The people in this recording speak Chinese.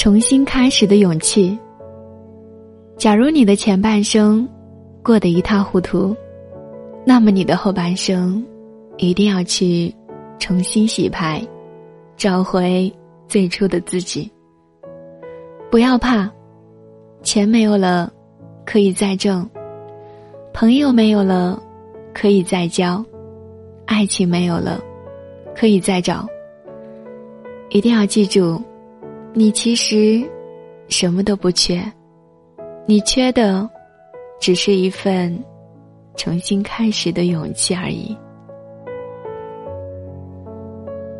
重新开始的勇气。假如你的前半生过得一塌糊涂，那么你的后半生一定要去重新洗牌，找回最初的自己。不要怕，钱没有了，可以再挣；朋友没有了，可以再交；爱情没有了，可以再找。一定要记住，你其实什么都不缺。你缺的，只是一份重新开始的勇气而已。